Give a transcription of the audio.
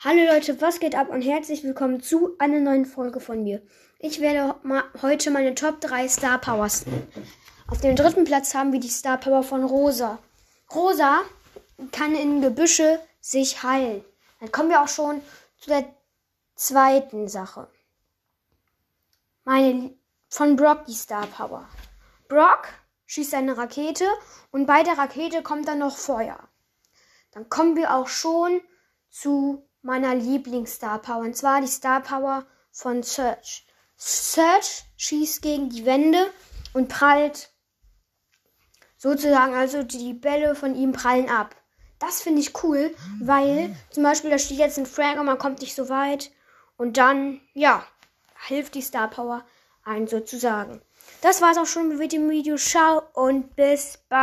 Hallo Leute, was geht ab und herzlich willkommen zu einer neuen Folge von mir. Ich werde heute meine Top 3 Star Powers nennen. Auf dem dritten Platz haben wir die Star Power von Rosa. Rosa kann in Gebüsche sich heilen. Dann kommen wir auch schon zu der zweiten Sache. Meine von Brock die Star Power. Brock schießt eine Rakete und bei der Rakete kommt dann noch Feuer. Dann kommen wir auch schon zu meiner Lieblings-Star Power. Und zwar die Star Power von Search. Search schießt gegen die Wände und prallt sozusagen, also die Bälle von ihm prallen ab. Das finde ich cool, weil zum Beispiel da steht jetzt ein Frank und man kommt nicht so weit. Und dann, ja, hilft die Star Power ein sozusagen. Das war's auch schon mit dem Video. Ciao und bis bald.